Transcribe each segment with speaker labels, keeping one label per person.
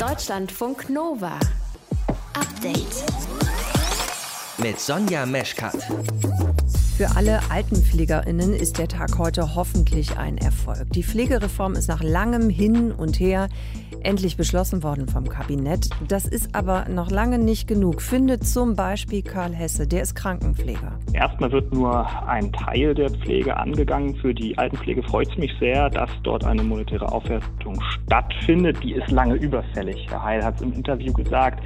Speaker 1: Deutschlandfunk Nova. Update.
Speaker 2: Mit Sonja Meschkat.
Speaker 3: Für alle AltenpflegerInnen ist der Tag heute hoffentlich ein Erfolg. Die Pflegereform ist nach langem Hin und Her endlich beschlossen worden vom Kabinett. Das ist aber noch lange nicht genug, findet zum Beispiel Karl Hesse, der ist Krankenpfleger.
Speaker 4: Erstmal wird nur ein Teil der Pflege angegangen. Für die Altenpflege freut es mich sehr, dass dort eine monetäre Aufwertung stattfindet. Die ist lange überfällig. Herr Heil hat es im Interview gesagt.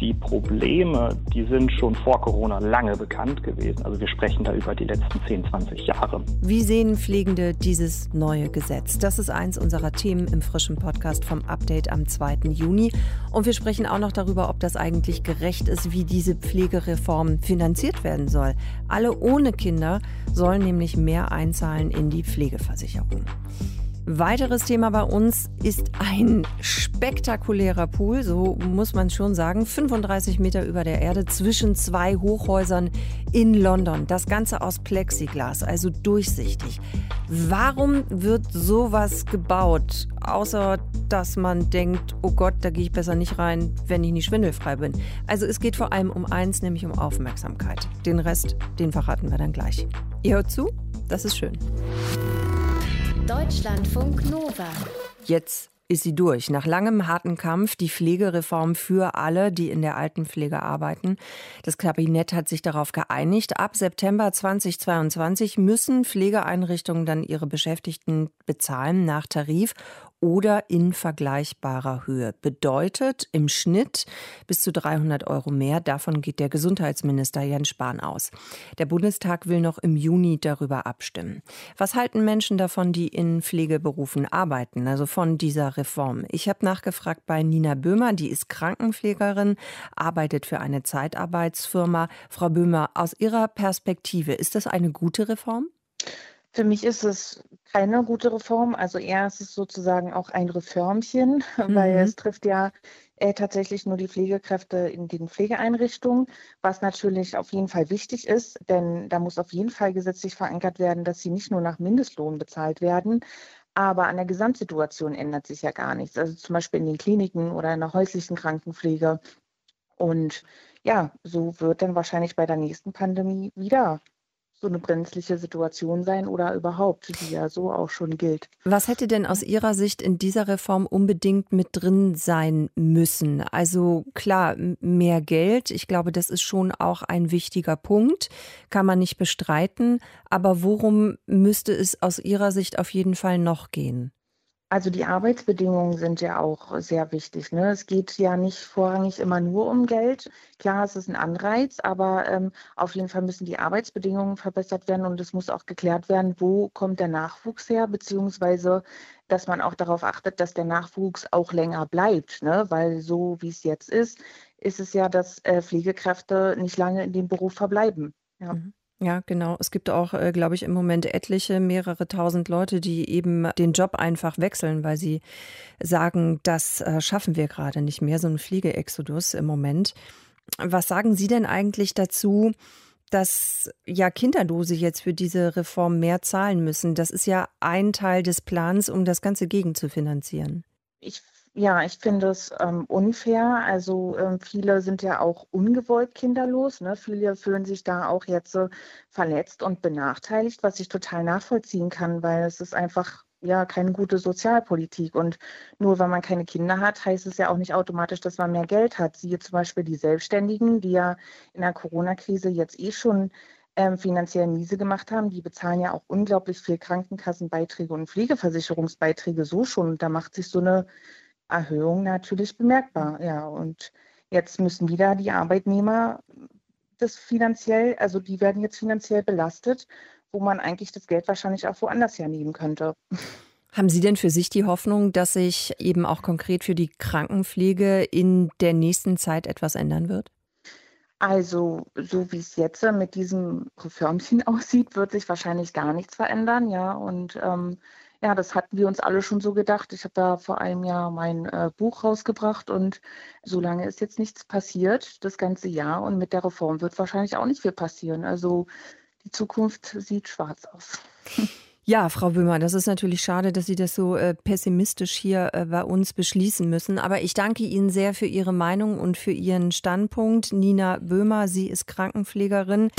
Speaker 4: Die Probleme, die sind schon vor Corona lange bekannt gewesen. Also wir sprechen da über die letzten 10, 20 Jahre.
Speaker 3: Wie sehen Pflegende dieses neue Gesetz? Das ist eins unserer Themen im frischen Podcast vom Update am 2. Juni. Und wir sprechen auch noch darüber, ob das eigentlich gerecht ist, wie diese Pflegereform finanziert werden soll. Alle ohne Kinder sollen nämlich mehr einzahlen in die Pflegeversicherung. Weiteres Thema bei uns ist ein spektakulärer Pool, so muss man schon sagen, 35 Meter über der Erde zwischen zwei Hochhäusern in London. Das Ganze aus Plexiglas, also durchsichtig. Warum wird sowas gebaut, außer dass man denkt, oh Gott, da gehe ich besser nicht rein, wenn ich nicht schwindelfrei bin? Also es geht vor allem um eins, nämlich um Aufmerksamkeit. Den Rest, den verraten wir dann gleich. Ihr hört zu, das ist schön.
Speaker 1: Deutschlandfunk Nova.
Speaker 3: Jetzt ist sie durch. Nach langem harten Kampf die Pflegereform für alle, die in der Altenpflege arbeiten. Das Kabinett hat sich darauf geeinigt. Ab September 2022 müssen Pflegeeinrichtungen dann ihre Beschäftigten bezahlen nach Tarif oder in vergleichbarer Höhe. Bedeutet im Schnitt bis zu 300 Euro mehr. Davon geht der Gesundheitsminister Jens Spahn aus. Der Bundestag will noch im Juni darüber abstimmen. Was halten Menschen davon, die in Pflegeberufen arbeiten, also von dieser Reform? Ich habe nachgefragt bei Nina Böhmer, die ist Krankenpflegerin, arbeitet für eine Zeitarbeitsfirma. Frau Böhmer, aus Ihrer Perspektive, ist das eine gute Reform?
Speaker 5: Für mich ist es keine gute Reform. Also eher ist es sozusagen auch ein Reformchen, mhm. weil es trifft ja äh, tatsächlich nur die Pflegekräfte in den Pflegeeinrichtungen, was natürlich auf jeden Fall wichtig ist, denn da muss auf jeden Fall gesetzlich verankert werden, dass sie nicht nur nach Mindestlohn bezahlt werden, aber an der Gesamtsituation ändert sich ja gar nichts. Also zum Beispiel in den Kliniken oder in der häuslichen Krankenpflege. Und ja, so wird dann wahrscheinlich bei der nächsten Pandemie wieder so eine brenzliche Situation sein oder überhaupt, die ja so auch schon gilt.
Speaker 3: Was hätte denn aus Ihrer Sicht in dieser Reform unbedingt mit drin sein müssen? Also klar, mehr Geld, ich glaube, das ist schon auch ein wichtiger Punkt, kann man nicht bestreiten, aber worum müsste es aus Ihrer Sicht auf jeden Fall noch gehen?
Speaker 5: Also die Arbeitsbedingungen sind ja auch sehr wichtig. Ne? Es geht ja nicht vorrangig immer nur um Geld. Klar, es ist ein Anreiz, aber ähm, auf jeden Fall müssen die Arbeitsbedingungen verbessert werden und es muss auch geklärt werden, wo kommt der Nachwuchs her, beziehungsweise dass man auch darauf achtet, dass der Nachwuchs auch länger bleibt. Ne? Weil so wie es jetzt ist, ist es ja, dass äh, Pflegekräfte nicht lange in dem Beruf verbleiben. Ja.
Speaker 3: Mhm. Ja, genau. Es gibt auch, äh, glaube ich, im Moment etliche, mehrere tausend Leute, die eben den Job einfach wechseln, weil sie sagen, das äh, schaffen wir gerade nicht mehr, so ein Fliegeexodus im Moment. Was sagen Sie denn eigentlich dazu, dass ja Kinderdose jetzt für diese Reform mehr zahlen müssen? Das ist ja ein Teil des Plans, um das Ganze gegenzufinanzieren.
Speaker 5: Ich ja, ich finde es ähm, unfair. Also ähm, viele sind ja auch ungewollt kinderlos. Ne? Viele fühlen sich da auch jetzt äh, verletzt und benachteiligt, was ich total nachvollziehen kann, weil es ist einfach ja keine gute Sozialpolitik. Und nur weil man keine Kinder hat, heißt es ja auch nicht automatisch, dass man mehr Geld hat. Siehe zum Beispiel die Selbstständigen, die ja in der Corona-Krise jetzt eh schon ähm, finanziell miese gemacht haben. Die bezahlen ja auch unglaublich viel Krankenkassenbeiträge und Pflegeversicherungsbeiträge so schon. Und da macht sich so eine Erhöhung natürlich bemerkbar. Ja, und jetzt müssen wieder die Arbeitnehmer das finanziell, also die werden jetzt finanziell belastet, wo man eigentlich das Geld wahrscheinlich auch woanders hernehmen könnte.
Speaker 3: Haben Sie denn für sich die Hoffnung, dass sich eben auch konkret für die Krankenpflege in der nächsten Zeit etwas ändern wird?
Speaker 5: Also, so wie es jetzt mit diesem Reformchen aussieht, wird sich wahrscheinlich gar nichts verändern, ja. Und ähm, ja, das hatten wir uns alle schon so gedacht. Ich habe da vor einem Jahr mein äh, Buch rausgebracht und so lange ist jetzt nichts passiert, das ganze Jahr. Und mit der Reform wird wahrscheinlich auch nicht viel passieren. Also die Zukunft sieht schwarz aus.
Speaker 3: Ja, Frau Böhmer, das ist natürlich schade, dass Sie das so äh, pessimistisch hier äh, bei uns beschließen müssen. Aber ich danke Ihnen sehr für Ihre Meinung und für Ihren Standpunkt. Nina Böhmer, sie ist Krankenpflegerin.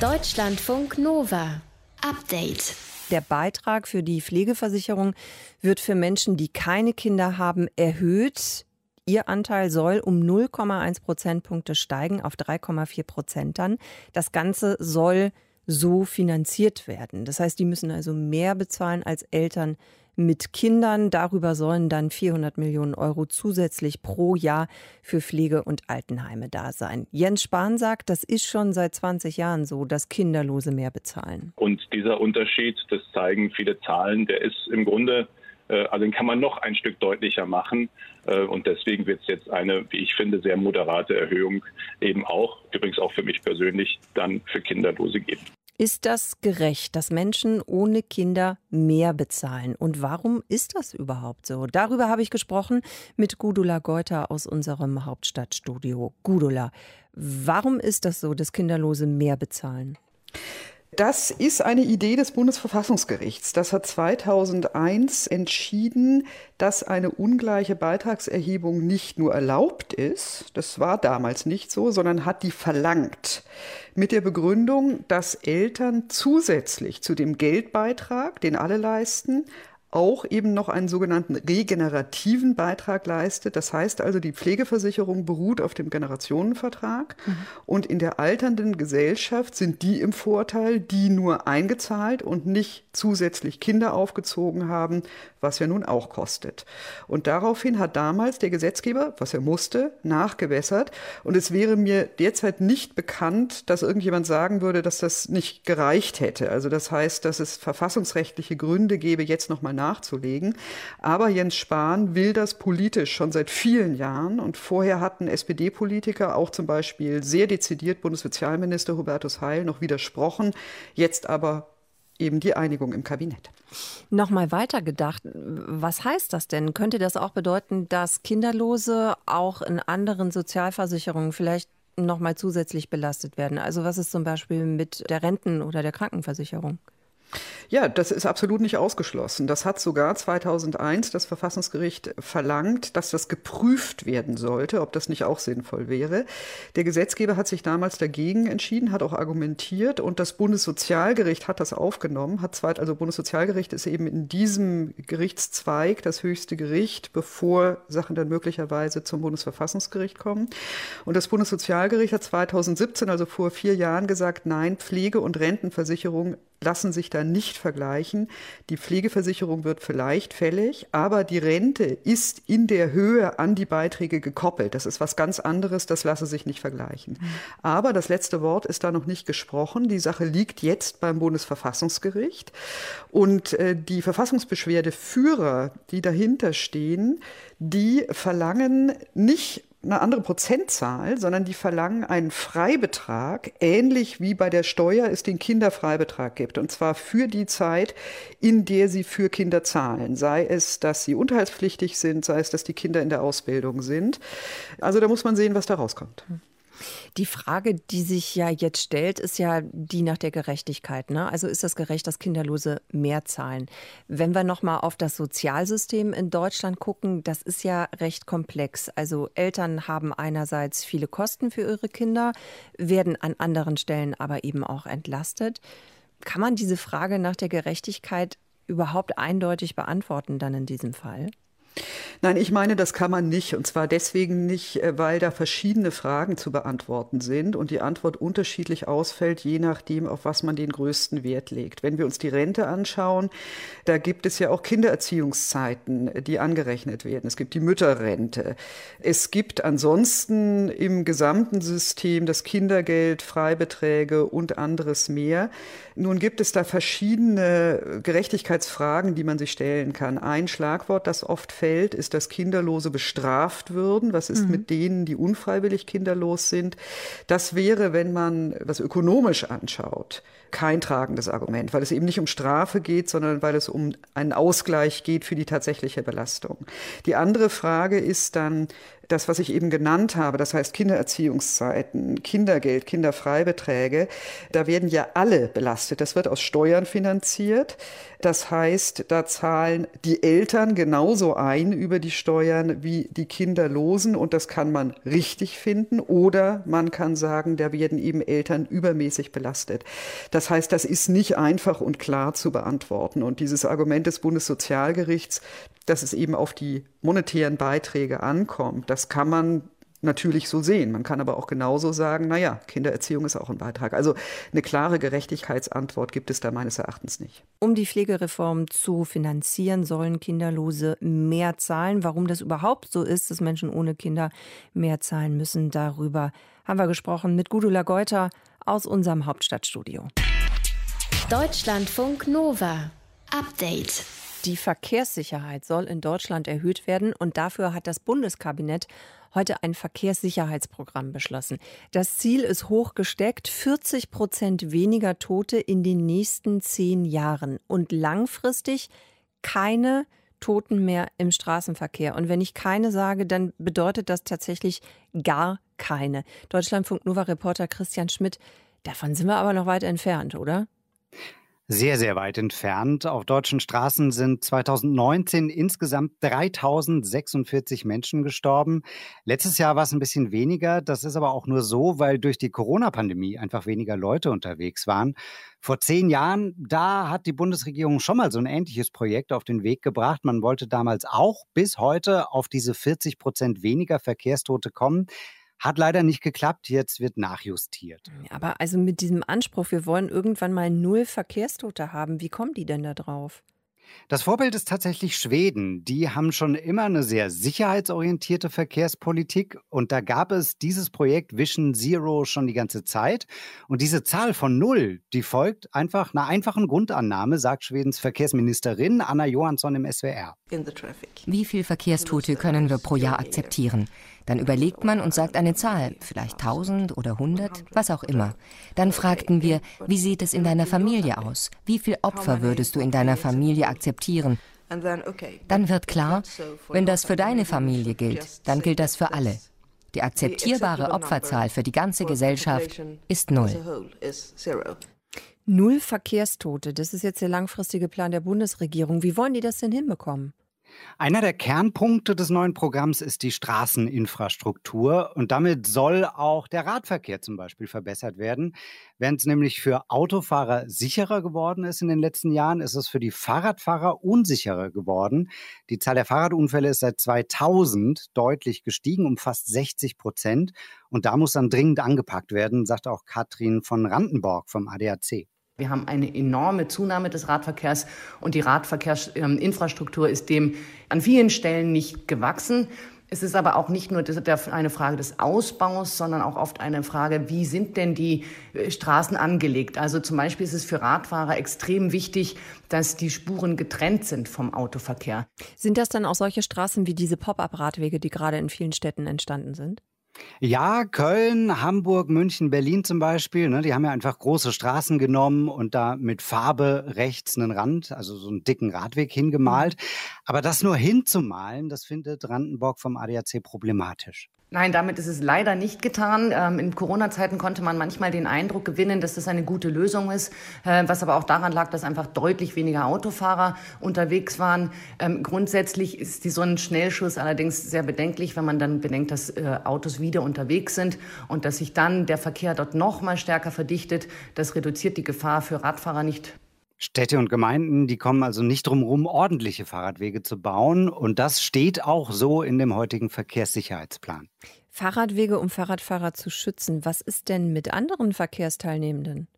Speaker 1: Deutschlandfunk Nova. Update.
Speaker 3: Der Beitrag für die Pflegeversicherung wird für Menschen, die keine Kinder haben, erhöht. Ihr Anteil soll um 0,1 Prozentpunkte steigen auf 3,4 Prozent dann. Das Ganze soll so finanziert werden. Das heißt, die müssen also mehr bezahlen als Eltern mit Kindern. Darüber sollen dann 400 Millionen Euro zusätzlich pro Jahr für Pflege- und Altenheime da sein. Jens Spahn sagt, das ist schon seit 20 Jahren so, dass Kinderlose mehr bezahlen.
Speaker 6: Und dieser Unterschied, das zeigen viele Zahlen, der ist im Grunde äh, also den kann man noch ein Stück deutlicher machen. Äh, und deswegen wird es jetzt eine, wie ich finde, sehr moderate Erhöhung eben auch, übrigens auch für mich persönlich, dann für Kinderlose geben.
Speaker 3: Ist das gerecht, dass Menschen ohne Kinder mehr bezahlen? Und warum ist das überhaupt so? Darüber habe ich gesprochen mit Gudula Geuter aus unserem Hauptstadtstudio. Gudula, warum ist das so, dass Kinderlose mehr bezahlen?
Speaker 7: Das ist eine Idee des Bundesverfassungsgerichts. Das hat 2001 entschieden, dass eine ungleiche Beitragserhebung nicht nur erlaubt ist, das war damals nicht so, sondern hat die verlangt. Mit der Begründung, dass Eltern zusätzlich zu dem Geldbeitrag, den alle leisten, auch eben noch einen sogenannten regenerativen Beitrag leistet. Das heißt also, die Pflegeversicherung beruht auf dem Generationenvertrag mhm. und in der alternden Gesellschaft sind die im Vorteil, die nur eingezahlt und nicht zusätzlich Kinder aufgezogen haben, was ja nun auch kostet. Und daraufhin hat damals der Gesetzgeber, was er musste, nachgewässert. Und es wäre mir derzeit nicht bekannt, dass irgendjemand sagen würde, dass das nicht gereicht hätte. Also das heißt, dass es verfassungsrechtliche Gründe gäbe, jetzt nochmal nachzulegen. Aber Jens Spahn will das politisch schon seit vielen Jahren. Und vorher hatten SPD-Politiker auch zum Beispiel sehr dezidiert Bundessozialminister Hubertus Heil noch widersprochen. Jetzt aber eben die Einigung im Kabinett.
Speaker 3: Nochmal weitergedacht, was heißt das denn? Könnte das auch bedeuten, dass Kinderlose auch in anderen Sozialversicherungen vielleicht nochmal zusätzlich belastet werden? Also was ist zum Beispiel mit der Renten- oder der Krankenversicherung?
Speaker 7: Ja, das ist absolut nicht ausgeschlossen. Das hat sogar 2001 das Verfassungsgericht verlangt, dass das geprüft werden sollte, ob das nicht auch sinnvoll wäre. Der Gesetzgeber hat sich damals dagegen entschieden, hat auch argumentiert und das Bundessozialgericht hat das aufgenommen, hat zweit, also Bundessozialgericht ist eben in diesem Gerichtszweig das höchste Gericht, bevor Sachen dann möglicherweise zum Bundesverfassungsgericht kommen. Und das Bundessozialgericht hat 2017, also vor vier Jahren, gesagt, nein, Pflege- und Rentenversicherung lassen sich da nicht vergleichen. Die Pflegeversicherung wird vielleicht fällig, aber die Rente ist in der Höhe an die Beiträge gekoppelt. Das ist was ganz anderes, das lasse sich nicht vergleichen. Aber das letzte Wort ist da noch nicht gesprochen. Die Sache liegt jetzt beim Bundesverfassungsgericht und äh, die Verfassungsbeschwerdeführer, die dahinter stehen, die verlangen nicht eine andere Prozentzahl, sondern die verlangen einen Freibetrag, ähnlich wie bei der Steuer es den Kinderfreibetrag gibt. Und zwar für die Zeit, in der sie für Kinder zahlen. Sei es, dass sie unterhaltspflichtig sind, sei es, dass die Kinder in der Ausbildung sind. Also da muss man sehen, was da rauskommt.
Speaker 3: Die Frage, die sich ja jetzt stellt, ist ja die nach der Gerechtigkeit. Ne? Also ist das gerecht, dass Kinderlose mehr zahlen? Wenn wir nochmal auf das Sozialsystem in Deutschland gucken, das ist ja recht komplex. Also Eltern haben einerseits viele Kosten für ihre Kinder, werden an anderen Stellen aber eben auch entlastet. Kann man diese Frage nach der Gerechtigkeit überhaupt eindeutig beantworten dann in diesem Fall?
Speaker 7: Nein, ich meine, das kann man nicht. Und zwar deswegen nicht, äh, weil da verschiedene Fragen zu beantworten sind und die Antwort unterschiedlich ausfällt, je nachdem, auf was man den größten Wert legt. Wenn wir uns die Rente anschauen, da gibt es ja auch Kindererziehungszeiten, die angerechnet werden. Es gibt die Mütterrente. Es gibt ansonsten im gesamten System das Kindergeld, Freibeträge und anderes mehr. Nun gibt es da verschiedene Gerechtigkeitsfragen, die man sich stellen kann. Ein Schlagwort, das oft fällt, ist, dass Kinderlose bestraft würden. Was ist mhm. mit denen, die unfreiwillig kinderlos sind? Das wäre, wenn man was ökonomisch anschaut, kein tragendes Argument, weil es eben nicht um Strafe geht, sondern weil es um einen Ausgleich geht für die tatsächliche Belastung. Die andere Frage ist dann, das, was ich eben genannt habe, das heißt Kindererziehungszeiten, Kindergeld, Kinderfreibeträge, da werden ja alle belastet. Das wird aus Steuern finanziert. Das heißt, da zahlen die Eltern genauso ein über die Steuern wie die Kinderlosen und das kann man richtig finden oder man kann sagen, da werden eben Eltern übermäßig belastet. Das heißt, das ist nicht einfach und klar zu beantworten und dieses Argument des Bundessozialgerichts, dass es eben auf die monetären Beiträge ankommt, das kann man natürlich so sehen. Man kann aber auch genauso sagen, naja, Kindererziehung ist auch ein Beitrag. Also eine klare Gerechtigkeitsantwort gibt es da meines Erachtens nicht.
Speaker 3: Um die Pflegereform zu finanzieren, sollen Kinderlose mehr zahlen. Warum das überhaupt so ist, dass Menschen ohne Kinder mehr zahlen müssen, darüber haben wir gesprochen mit Gudula Geuter aus unserem Hauptstadtstudio.
Speaker 1: Deutschlandfunk Nova. Update.
Speaker 3: Die Verkehrssicherheit soll in Deutschland erhöht werden und dafür hat das Bundeskabinett heute ein Verkehrssicherheitsprogramm beschlossen. Das Ziel ist hoch gesteckt, 40 Prozent weniger Tote in den nächsten zehn Jahren und langfristig keine Toten mehr im Straßenverkehr. Und wenn ich keine sage, dann bedeutet das tatsächlich gar keine. Deutschlandfunk Nova Reporter Christian Schmidt, davon sind wir aber noch weit entfernt, oder?
Speaker 8: Sehr, sehr weit entfernt. Auf deutschen Straßen sind 2019 insgesamt 3046 Menschen gestorben. Letztes Jahr war es ein bisschen weniger. Das ist aber auch nur so, weil durch die Corona-Pandemie einfach weniger Leute unterwegs waren. Vor zehn Jahren, da hat die Bundesregierung schon mal so ein ähnliches Projekt auf den Weg gebracht. Man wollte damals auch bis heute auf diese 40 Prozent weniger Verkehrstote kommen. Hat leider nicht geklappt, jetzt wird nachjustiert.
Speaker 3: Aber also mit diesem Anspruch, wir wollen irgendwann mal null Verkehrstote haben, wie kommen die denn da drauf?
Speaker 8: Das Vorbild ist tatsächlich Schweden. Die haben schon immer eine sehr sicherheitsorientierte Verkehrspolitik und da gab es dieses Projekt Vision Zero schon die ganze Zeit. Und diese Zahl von null, die folgt einfach einer einfachen Grundannahme, sagt Schwedens Verkehrsministerin Anna Johansson im SWR.
Speaker 9: Wie viele Verkehrstote können wir pro Jahr akzeptieren? Dann überlegt man und sagt eine Zahl, vielleicht 1000 oder 100, was auch immer. Dann fragten wir, wie sieht es in deiner Familie aus? Wie viele Opfer würdest du in deiner Familie akzeptieren? Dann wird klar, wenn das für deine Familie gilt, dann gilt das für alle. Die akzeptierbare Opferzahl für die ganze Gesellschaft ist null.
Speaker 3: Null Verkehrstote, das ist jetzt der langfristige Plan der Bundesregierung. Wie wollen die das denn hinbekommen?
Speaker 8: Einer der Kernpunkte des neuen Programms ist die Straßeninfrastruktur und damit soll auch der Radverkehr zum Beispiel verbessert werden. Während es nämlich für Autofahrer sicherer geworden ist in den letzten Jahren, ist es für die Fahrradfahrer unsicherer geworden. Die Zahl der Fahrradunfälle ist seit 2000 deutlich gestiegen, um fast 60 Prozent. Und da muss dann dringend angepackt werden, sagt auch Katrin von Randenborg vom ADAC.
Speaker 10: Wir haben eine enorme Zunahme des Radverkehrs und die Radverkehrsinfrastruktur ist dem an vielen Stellen nicht gewachsen. Es ist aber auch nicht nur eine Frage des Ausbaus, sondern auch oft eine Frage, wie sind denn die äh, Straßen angelegt? Also zum Beispiel ist es für Radfahrer extrem wichtig, dass die Spuren getrennt sind vom Autoverkehr.
Speaker 3: Sind das dann auch solche Straßen wie diese Pop-up-Radwege, die gerade in vielen Städten entstanden sind?
Speaker 8: Ja, Köln, Hamburg, München, Berlin zum Beispiel, ne, die haben ja einfach große Straßen genommen und da mit Farbe rechts einen Rand, also so einen dicken Radweg hingemalt. Aber das nur hinzumalen, das findet Brandenburg vom ADAC problematisch.
Speaker 10: Nein, damit ist es leider nicht getan. Ähm, in Corona-Zeiten konnte man manchmal den Eindruck gewinnen, dass das eine gute Lösung ist, äh, was aber auch daran lag, dass einfach deutlich weniger Autofahrer unterwegs waren. Ähm, grundsätzlich ist so ein Schnellschuss allerdings sehr bedenklich, wenn man dann bedenkt, dass äh, Autos wieder unterwegs sind und dass sich dann der Verkehr dort noch mal stärker verdichtet. Das reduziert die Gefahr für Radfahrer nicht
Speaker 8: Städte und Gemeinden, die kommen also nicht drum herum, ordentliche Fahrradwege zu bauen. Und das steht auch so in dem heutigen Verkehrssicherheitsplan.
Speaker 3: Fahrradwege, um Fahrradfahrer zu schützen. Was ist denn mit anderen Verkehrsteilnehmenden?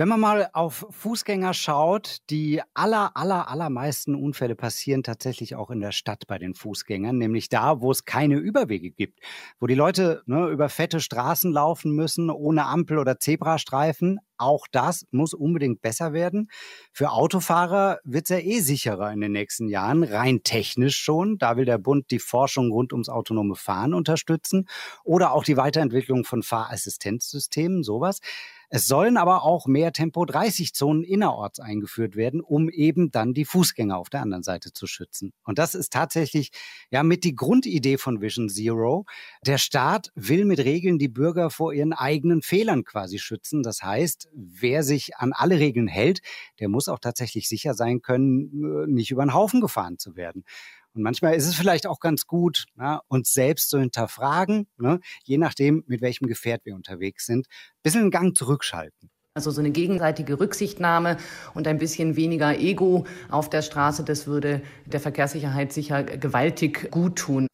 Speaker 8: Wenn man mal auf Fußgänger schaut, die aller, aller, allermeisten Unfälle passieren tatsächlich auch in der Stadt bei den Fußgängern, nämlich da, wo es keine Überwege gibt, wo die Leute ne, über fette Straßen laufen müssen, ohne Ampel oder Zebrastreifen. Auch das muss unbedingt besser werden. Für Autofahrer wird es ja eh sicherer in den nächsten Jahren, rein technisch schon. Da will der Bund die Forschung rund ums autonome Fahren unterstützen oder auch die Weiterentwicklung von Fahrassistenzsystemen, sowas. Es sollen aber auch mehr Tempo-30-Zonen innerorts eingeführt werden, um eben dann die Fußgänger auf der anderen Seite zu schützen. Und das ist tatsächlich ja mit die Grundidee von Vision Zero. Der Staat will mit Regeln die Bürger vor ihren eigenen Fehlern quasi schützen. Das heißt, wer sich an alle Regeln hält, der muss auch tatsächlich sicher sein können, äh, nicht über den Haufen gefahren zu werden. Und manchmal ist es vielleicht auch ganz gut, ja, uns selbst zu hinterfragen, ne, je nachdem, mit welchem Gefährt wir unterwegs sind, ein bisschen einen Gang zurückschalten.
Speaker 10: Also so eine gegenseitige Rücksichtnahme und ein bisschen weniger Ego auf der Straße, das würde der Verkehrssicherheit sicher gewaltig gut tun.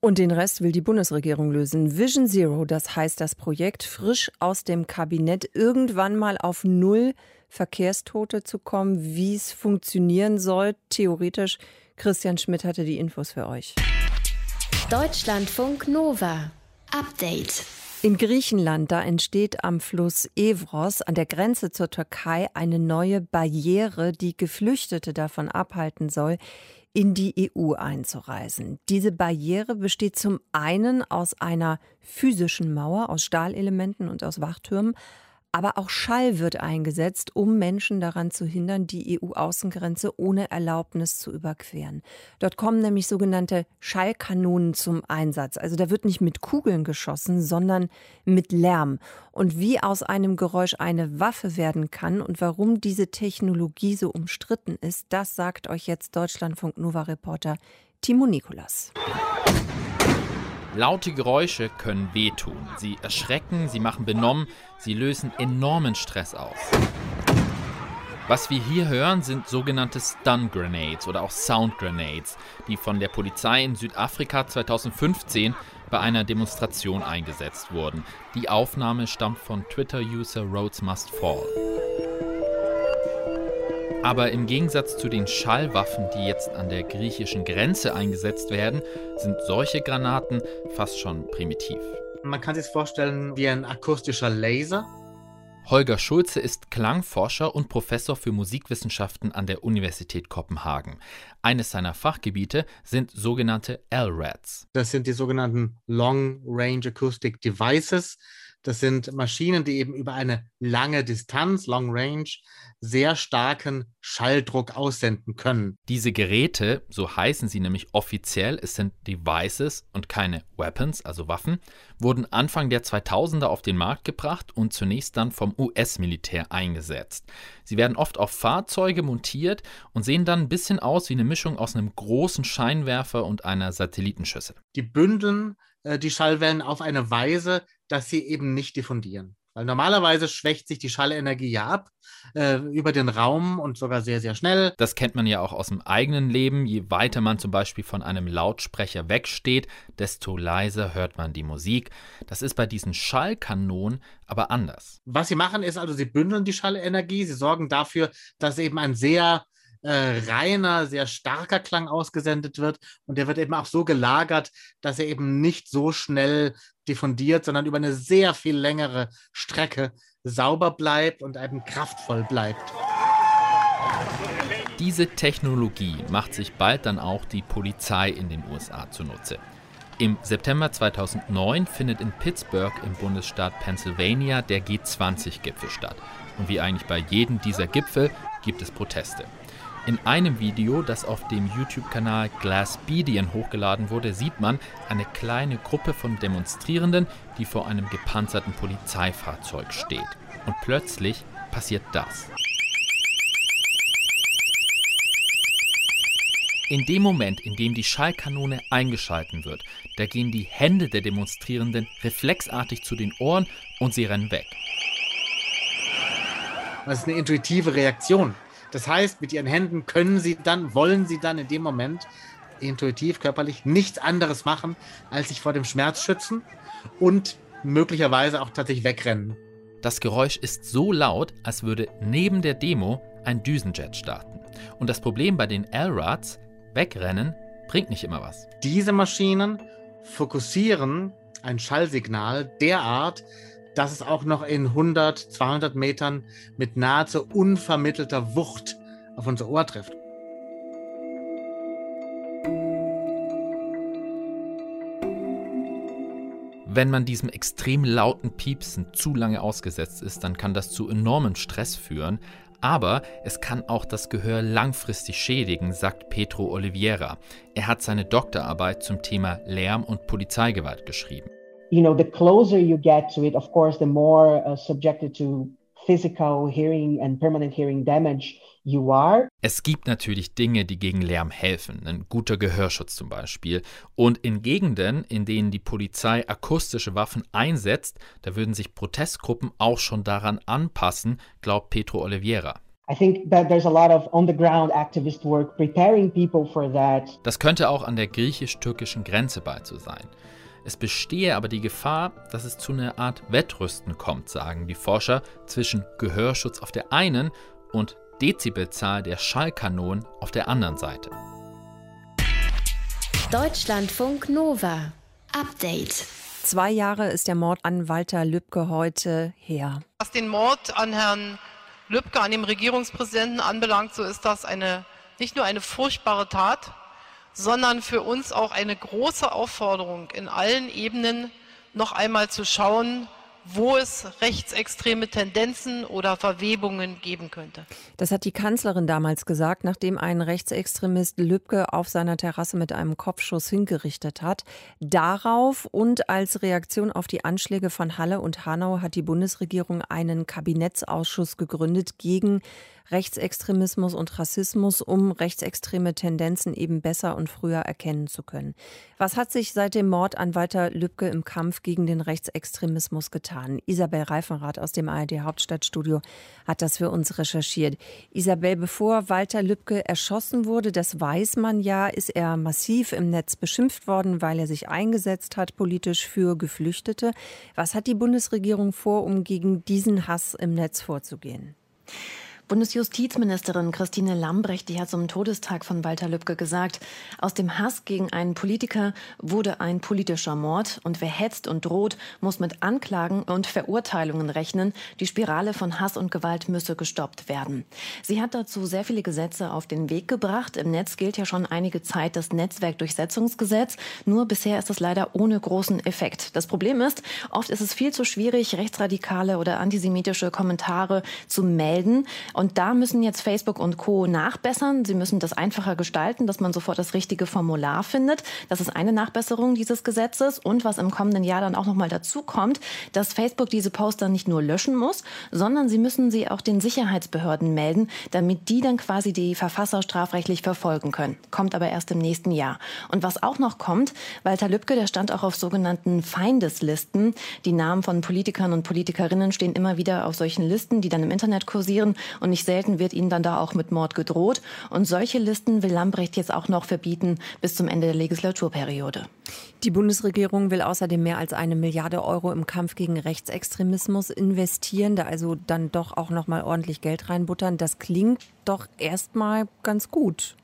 Speaker 3: Und den Rest will die Bundesregierung lösen. Vision Zero, das heißt das Projekt, frisch aus dem Kabinett, irgendwann mal auf null Verkehrstote zu kommen, wie es funktionieren soll, theoretisch Christian Schmidt hatte die Infos für euch.
Speaker 1: Deutschlandfunk Nova. Update.
Speaker 3: In Griechenland, da entsteht am Fluss Evros an der Grenze zur Türkei eine neue Barriere, die Geflüchtete davon abhalten soll, in die EU einzureisen. Diese Barriere besteht zum einen aus einer physischen Mauer aus Stahlelementen und aus Wachtürmen, aber auch Schall wird eingesetzt, um Menschen daran zu hindern, die EU-Außengrenze ohne Erlaubnis zu überqueren. Dort kommen nämlich sogenannte Schallkanonen zum Einsatz. Also da wird nicht mit Kugeln geschossen, sondern mit Lärm. Und wie aus einem Geräusch eine Waffe werden kann und warum diese Technologie so umstritten ist, das sagt euch jetzt Deutschlandfunk Nova Reporter Timo Nikolas.
Speaker 11: Laute Geräusche können wehtun. Sie erschrecken, sie machen benommen, sie lösen enormen Stress aus. Was wir hier hören, sind sogenannte Stun Grenades oder auch Sound Grenades, die von der Polizei in Südafrika 2015 bei einer Demonstration eingesetzt wurden. Die Aufnahme stammt von Twitter-User Roads Must Fall. Aber im Gegensatz zu den Schallwaffen, die jetzt an der griechischen Grenze eingesetzt werden, sind solche Granaten fast schon primitiv.
Speaker 12: Man kann sich vorstellen wie ein akustischer Laser.
Speaker 11: Holger Schulze ist Klangforscher und Professor für Musikwissenschaften an der Universität Kopenhagen. Eines seiner Fachgebiete sind sogenannte LRADs.
Speaker 12: Das sind die sogenannten Long Range Acoustic Devices. Das sind Maschinen, die eben über eine lange Distanz, Long Range, sehr starken Schalldruck aussenden können.
Speaker 11: Diese Geräte, so heißen sie nämlich offiziell, es sind Devices und keine Weapons, also Waffen, wurden Anfang der 2000er auf den Markt gebracht und zunächst dann vom US-Militär eingesetzt. Sie werden oft auf Fahrzeuge montiert und sehen dann ein bisschen aus wie eine Mischung aus einem großen Scheinwerfer und einer Satellitenschüssel.
Speaker 12: Die bündeln äh, die Schallwellen auf eine Weise, dass sie eben nicht diffundieren. Weil normalerweise schwächt sich die Schallenergie ja ab äh, über den Raum und sogar sehr, sehr schnell.
Speaker 11: Das kennt man ja auch aus dem eigenen Leben. Je weiter man zum Beispiel von einem Lautsprecher wegsteht, desto leiser hört man die Musik. Das ist bei diesen Schallkanonen aber anders.
Speaker 12: Was sie machen, ist also, sie bündeln die Schallenergie. Sie sorgen dafür, dass eben ein sehr äh, reiner, sehr starker Klang ausgesendet wird. Und der wird eben auch so gelagert, dass er eben nicht so schnell diffundiert, sondern über eine sehr viel längere Strecke sauber bleibt und eben kraftvoll bleibt.
Speaker 11: Diese Technologie macht sich bald dann auch die Polizei in den USA zunutze. Im September 2009 findet in Pittsburgh im Bundesstaat Pennsylvania der G20-Gipfel statt. Und wie eigentlich bei jedem dieser Gipfel gibt es Proteste. In einem Video, das auf dem YouTube-Kanal Glassbedian hochgeladen wurde, sieht man eine kleine Gruppe von Demonstrierenden, die vor einem gepanzerten Polizeifahrzeug steht. Und plötzlich passiert das. In dem Moment, in dem die Schallkanone eingeschalten wird, da gehen die Hände der Demonstrierenden reflexartig zu den Ohren und sie rennen weg.
Speaker 12: Das ist eine intuitive Reaktion. Das heißt, mit ihren Händen können sie dann, wollen sie dann in dem Moment intuitiv, körperlich nichts anderes machen, als sich vor dem Schmerz schützen und möglicherweise auch tatsächlich wegrennen.
Speaker 11: Das Geräusch ist so laut, als würde neben der Demo ein Düsenjet starten. Und das Problem bei den L-Rods, wegrennen, bringt nicht immer was.
Speaker 12: Diese Maschinen fokussieren ein Schallsignal derart, dass es auch noch in 100, 200 Metern mit nahezu unvermittelter Wucht auf unser Ohr trifft.
Speaker 11: Wenn man diesem extrem lauten Piepsen zu lange ausgesetzt ist, dann kann das zu enormem Stress führen. Aber es kann auch das Gehör langfristig schädigen, sagt Petro Oliveira. Er hat seine Doktorarbeit zum Thema Lärm und Polizeigewalt geschrieben.
Speaker 13: You know, the closer you get to it, of course, the more uh, subjected to physical hearing and permanent hearing damage you are.
Speaker 11: Es gibt natürlich Dinge, die gegen Lärm helfen, ein guter Gehörschutz zum Beispiel. Und in Gegenden, in denen die Polizei akustische Waffen einsetzt, da würden sich Protestgruppen auch schon daran anpassen, glaubt Petro Oliveira. Das könnte auch an der griechisch-türkischen Grenze bald so sein. Es bestehe aber die Gefahr, dass es zu einer Art Wettrüsten kommt, sagen die Forscher, zwischen Gehörschutz auf der einen und Dezibelzahl der Schallkanonen auf der anderen Seite.
Speaker 1: Deutschlandfunk Nova. Update.
Speaker 3: Zwei Jahre ist der Mord an Walter Lübcke heute her.
Speaker 14: Was den Mord an Herrn Lübcke, an dem Regierungspräsidenten anbelangt, so ist das eine, nicht nur eine furchtbare Tat, sondern für uns auch eine große Aufforderung, in allen Ebenen noch einmal zu schauen, wo es rechtsextreme Tendenzen oder Verwebungen geben könnte.
Speaker 3: Das hat die Kanzlerin damals gesagt, nachdem ein Rechtsextremist Lübcke auf seiner Terrasse mit einem Kopfschuss hingerichtet hat. Darauf und als Reaktion auf die Anschläge von Halle und Hanau hat die Bundesregierung einen Kabinettsausschuss gegründet gegen Rechtsextremismus und Rassismus, um rechtsextreme Tendenzen eben besser und früher erkennen zu können. Was hat sich seit dem Mord an Walter Lübcke im Kampf gegen den Rechtsextremismus getan? Isabel Reifenrath aus dem ARD Hauptstadtstudio hat das für uns recherchiert. Isabel, bevor Walter Lübcke erschossen wurde, das weiß man ja, ist er massiv im Netz beschimpft worden, weil er sich eingesetzt hat politisch für Geflüchtete. Was hat die Bundesregierung vor, um gegen diesen Hass im Netz vorzugehen?
Speaker 15: Bundesjustizministerin Christine Lambrecht, die hat zum Todestag von Walter Lübcke gesagt, aus dem Hass gegen einen Politiker wurde ein politischer Mord und wer hetzt und droht, muss mit Anklagen und Verurteilungen rechnen. Die Spirale von Hass und Gewalt müsse gestoppt werden. Sie hat dazu sehr viele Gesetze auf den Weg gebracht. Im Netz gilt ja schon einige Zeit das Netzwerkdurchsetzungsgesetz. Nur bisher ist es leider ohne großen Effekt. Das Problem ist, oft ist es viel zu schwierig, rechtsradikale oder antisemitische Kommentare zu melden. Und da müssen jetzt Facebook und Co. nachbessern. Sie müssen das einfacher gestalten, dass man sofort das richtige Formular findet. Das ist eine Nachbesserung dieses Gesetzes. Und was im kommenden Jahr dann auch nochmal dazu kommt, dass Facebook diese Poster nicht nur löschen muss, sondern sie müssen sie auch den Sicherheitsbehörden melden, damit die dann quasi die Verfasser strafrechtlich verfolgen können. Kommt aber erst im nächsten Jahr. Und was auch noch kommt, Walter Lübcke, der stand auch auf sogenannten Feindeslisten. Die Namen von Politikern und Politikerinnen stehen immer wieder auf solchen Listen, die dann im Internet kursieren. Und und nicht selten wird ihnen dann da auch mit Mord gedroht. Und solche Listen will Lambrecht jetzt auch noch verbieten bis zum Ende der Legislaturperiode.
Speaker 3: Die Bundesregierung will außerdem mehr als eine Milliarde Euro im Kampf gegen Rechtsextremismus investieren, da also dann doch auch noch mal ordentlich Geld reinbuttern. Das klingt doch erstmal ganz gut.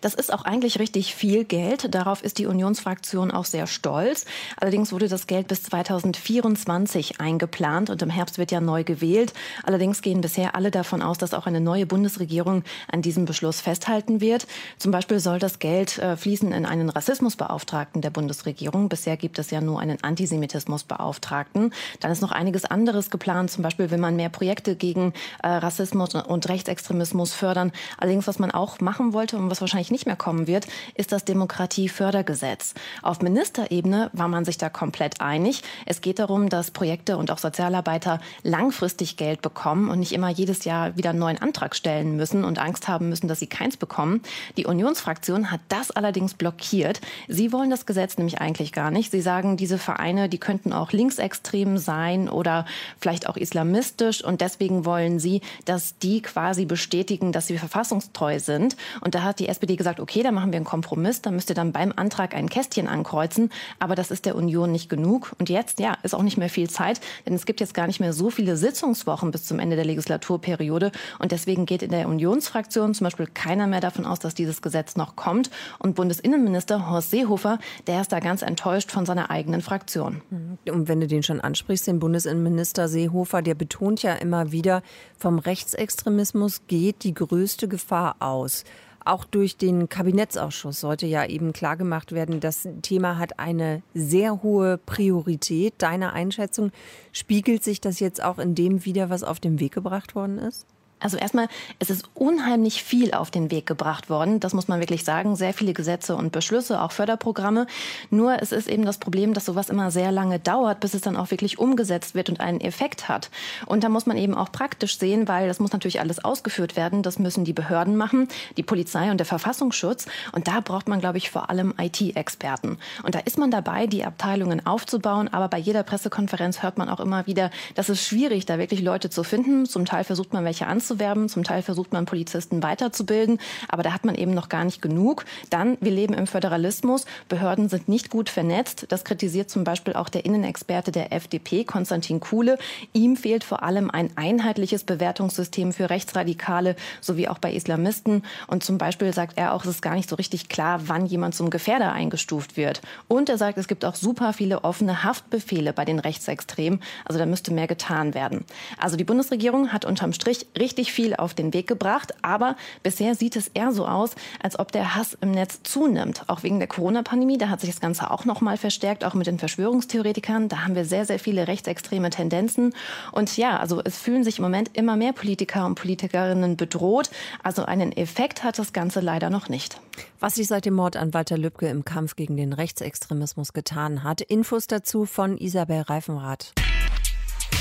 Speaker 15: Das ist auch eigentlich richtig viel Geld. Darauf ist die Unionsfraktion auch sehr stolz. Allerdings wurde das Geld bis 2024 eingeplant und im Herbst wird ja neu gewählt. Allerdings gehen bisher alle davon aus, dass auch eine neue Bundesregierung an diesem Beschluss festhalten wird. Zum Beispiel soll das Geld äh, fließen in einen Rassismusbeauftragten der Bundesregierung. Bisher gibt es ja nur einen Antisemitismusbeauftragten. Dann ist noch einiges anderes geplant. Zum Beispiel will man mehr Projekte gegen äh, Rassismus und Rechtsextremismus fördern. Allerdings, was man auch machen wollte, um was wahrscheinlich nicht mehr kommen wird, ist das Demokratiefördergesetz. Auf Ministerebene war man sich da komplett einig. Es geht darum, dass Projekte und auch Sozialarbeiter langfristig Geld bekommen und nicht immer jedes Jahr wieder einen neuen Antrag stellen müssen und Angst haben müssen, dass sie keins bekommen. Die Unionsfraktion hat das allerdings blockiert. Sie wollen das Gesetz nämlich eigentlich gar nicht. Sie sagen, diese Vereine, die könnten auch linksextrem sein oder vielleicht auch islamistisch und deswegen wollen sie, dass die quasi bestätigen, dass sie verfassungstreu sind. Und da hat die SPD gesagt, okay, da machen wir einen Kompromiss, da müsst ihr dann beim Antrag ein Kästchen ankreuzen, aber das ist der Union nicht genug. Und jetzt, ja, ist auch nicht mehr viel Zeit, denn es gibt jetzt gar nicht mehr so viele Sitzungswochen bis zum Ende der Legislaturperiode und deswegen geht in der Unionsfraktion zum Beispiel keiner mehr davon aus, dass dieses Gesetz noch kommt. Und Bundesinnenminister Horst Seehofer, der ist da ganz enttäuscht von seiner eigenen Fraktion.
Speaker 3: Und wenn du den schon ansprichst, den Bundesinnenminister Seehofer, der betont ja immer wieder, vom Rechtsextremismus geht die größte Gefahr aus. Auch durch den Kabinettsausschuss sollte ja eben klargemacht werden, das Thema hat eine sehr hohe Priorität. Deine Einschätzung, spiegelt sich das jetzt auch in dem wieder, was auf den Weg gebracht worden ist?
Speaker 15: Also erstmal, es ist unheimlich viel auf den Weg gebracht worden. Das muss man wirklich sagen. Sehr viele Gesetze und Beschlüsse, auch Förderprogramme. Nur es ist eben das Problem, dass sowas immer sehr lange dauert, bis es dann auch wirklich umgesetzt wird und einen Effekt hat. Und da muss man eben auch praktisch sehen, weil das muss natürlich alles ausgeführt werden. Das müssen die Behörden machen, die Polizei und der Verfassungsschutz. Und da braucht man, glaube ich, vor allem IT-Experten. Und da ist man dabei, die Abteilungen aufzubauen. Aber bei jeder Pressekonferenz hört man auch immer wieder, das ist schwierig, da wirklich Leute zu finden. Zum Teil versucht man welche anzunehmen auszuwerben. Zum Teil versucht man Polizisten weiterzubilden, aber da hat man eben noch gar nicht genug. Dann, wir leben im Föderalismus. Behörden sind nicht gut vernetzt. Das kritisiert zum Beispiel auch der Innenexperte der FDP, Konstantin Kuhle. Ihm fehlt vor allem ein einheitliches Bewertungssystem für Rechtsradikale sowie auch bei Islamisten. Und zum Beispiel sagt er auch, es ist gar nicht so richtig klar, wann jemand zum Gefährder eingestuft wird. Und er sagt, es gibt auch super viele offene Haftbefehle bei den Rechtsextremen. Also da müsste mehr getan werden. Also die Bundesregierung hat unterm Strich richtig richtig viel auf den Weg gebracht, aber bisher sieht es eher so aus, als ob der Hass im Netz zunimmt. Auch wegen der Corona-Pandemie, da hat sich das Ganze auch noch mal verstärkt, auch mit den Verschwörungstheoretikern. Da haben wir sehr, sehr viele rechtsextreme Tendenzen. Und ja, also es fühlen sich im Moment immer mehr Politiker und Politikerinnen bedroht. Also einen Effekt hat das Ganze leider noch nicht.
Speaker 3: Was sich seit dem Mord an Walter Lübcke im Kampf gegen den Rechtsextremismus getan hat. Infos dazu von Isabel Reifenrath.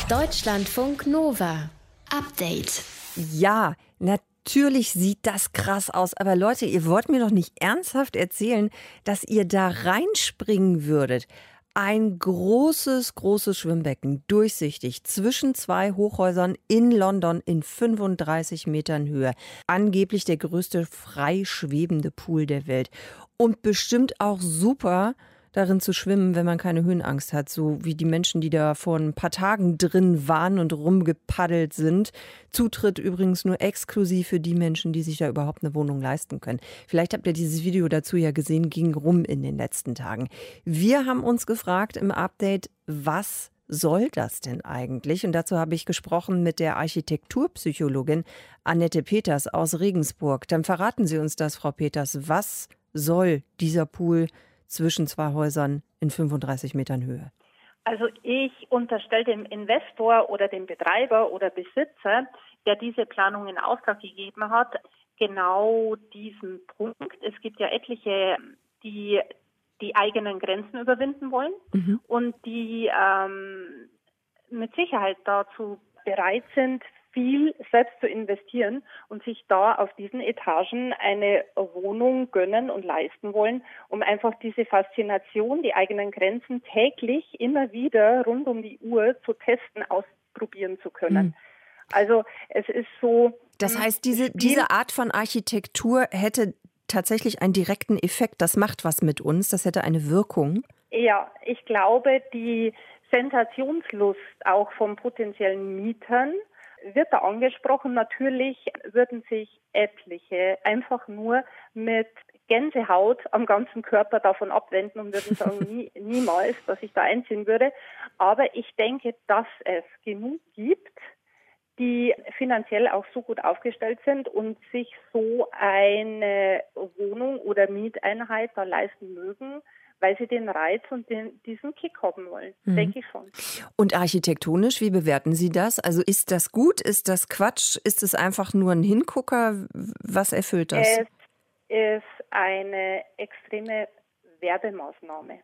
Speaker 1: Deutschlandfunk Nova. Update.
Speaker 3: Ja, natürlich sieht das krass aus. Aber Leute, ihr wollt mir doch nicht ernsthaft erzählen, dass ihr da reinspringen würdet. Ein großes, großes Schwimmbecken, durchsichtig, zwischen zwei Hochhäusern in London in 35 Metern Höhe. Angeblich der größte frei schwebende Pool der Welt. Und bestimmt auch super darin zu schwimmen, wenn man keine Höhenangst hat, so wie die Menschen, die da vor ein paar Tagen drin waren und rumgepaddelt sind. Zutritt übrigens nur exklusiv für die Menschen, die sich da überhaupt eine Wohnung leisten können. Vielleicht habt ihr dieses Video dazu ja gesehen, ging rum in den letzten Tagen. Wir haben uns gefragt im Update, was soll das denn eigentlich? Und dazu habe ich gesprochen mit der Architekturpsychologin Annette Peters aus Regensburg. Dann verraten Sie uns das, Frau Peters. Was soll dieser Pool zwischen zwei Häusern in 35 Metern Höhe?
Speaker 16: Also ich unterstelle dem Investor oder dem Betreiber oder Besitzer, der diese Planung in Auftrag gegeben hat, genau diesen Punkt. Es gibt ja etliche, die die eigenen Grenzen überwinden wollen mhm. und die ähm, mit Sicherheit dazu bereit sind, viel selbst zu investieren und sich da auf diesen Etagen eine Wohnung gönnen und leisten wollen, um einfach diese Faszination, die eigenen Grenzen täglich immer wieder rund um die Uhr zu testen, ausprobieren zu können. Mhm. Also es ist so.
Speaker 3: Das hm, heißt, diese, diese Art von Architektur hätte tatsächlich einen direkten Effekt. Das macht was mit uns. Das hätte eine Wirkung.
Speaker 16: Ja, ich glaube, die Sensationslust auch von potenziellen Mietern wird da angesprochen. Natürlich würden sich etliche einfach nur mit Gänsehaut am ganzen Körper davon abwenden und würden sagen, nie, niemals, dass ich da einziehen würde. Aber ich denke, dass es genug gibt, die finanziell auch so gut aufgestellt sind und sich so eine Wohnung oder Mieteinheit da leisten mögen, weil sie den Reiz und den, diesen Kick haben wollen, mhm. denke ich schon.
Speaker 3: Und architektonisch, wie bewerten Sie das? Also ist das gut? Ist das Quatsch? Ist es einfach nur ein Hingucker? Was erfüllt das?
Speaker 16: Es ist eine extreme Werbemaßnahme.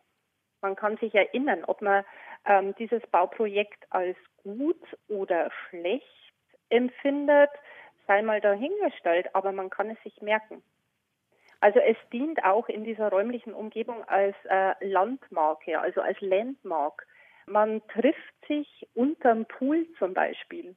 Speaker 16: Man kann sich erinnern, ob man ähm, dieses Bauprojekt als gut oder schlecht empfindet, sei mal dahingestellt, aber man kann es sich merken. Also es dient auch in dieser räumlichen Umgebung als äh, Landmarke, also als Landmark. Man trifft sich unterm Pool zum Beispiel.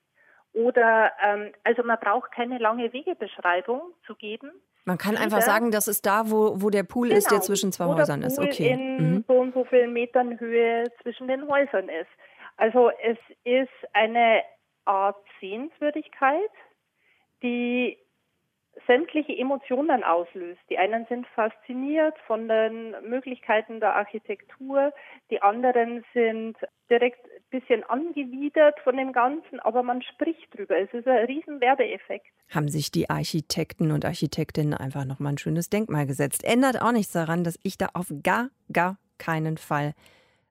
Speaker 16: Oder ähm, also man braucht keine lange Wegebeschreibung zu geben.
Speaker 3: Man kann einfach Oder, sagen, das ist da, wo, wo der Pool genau, ist, der genau, zwischen zwei Häusern ist. Okay.
Speaker 16: In mhm. so und so vielen Metern Höhe zwischen den Häusern ist. Also es ist eine Art Sehenswürdigkeit, die sämtliche Emotionen auslöst. Die einen sind fasziniert von den Möglichkeiten der Architektur, die anderen sind direkt bisschen angewidert von dem Ganzen, aber man spricht drüber. Es ist ein riesen Werbeeffekt.
Speaker 3: Haben sich die Architekten und Architektinnen einfach noch mal ein schönes Denkmal gesetzt. Ändert auch nichts daran, dass ich da auf gar, gar keinen Fall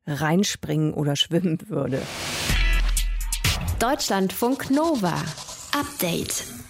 Speaker 3: reinspringen oder schwimmen würde.
Speaker 1: Deutschlandfunk Nova. Update.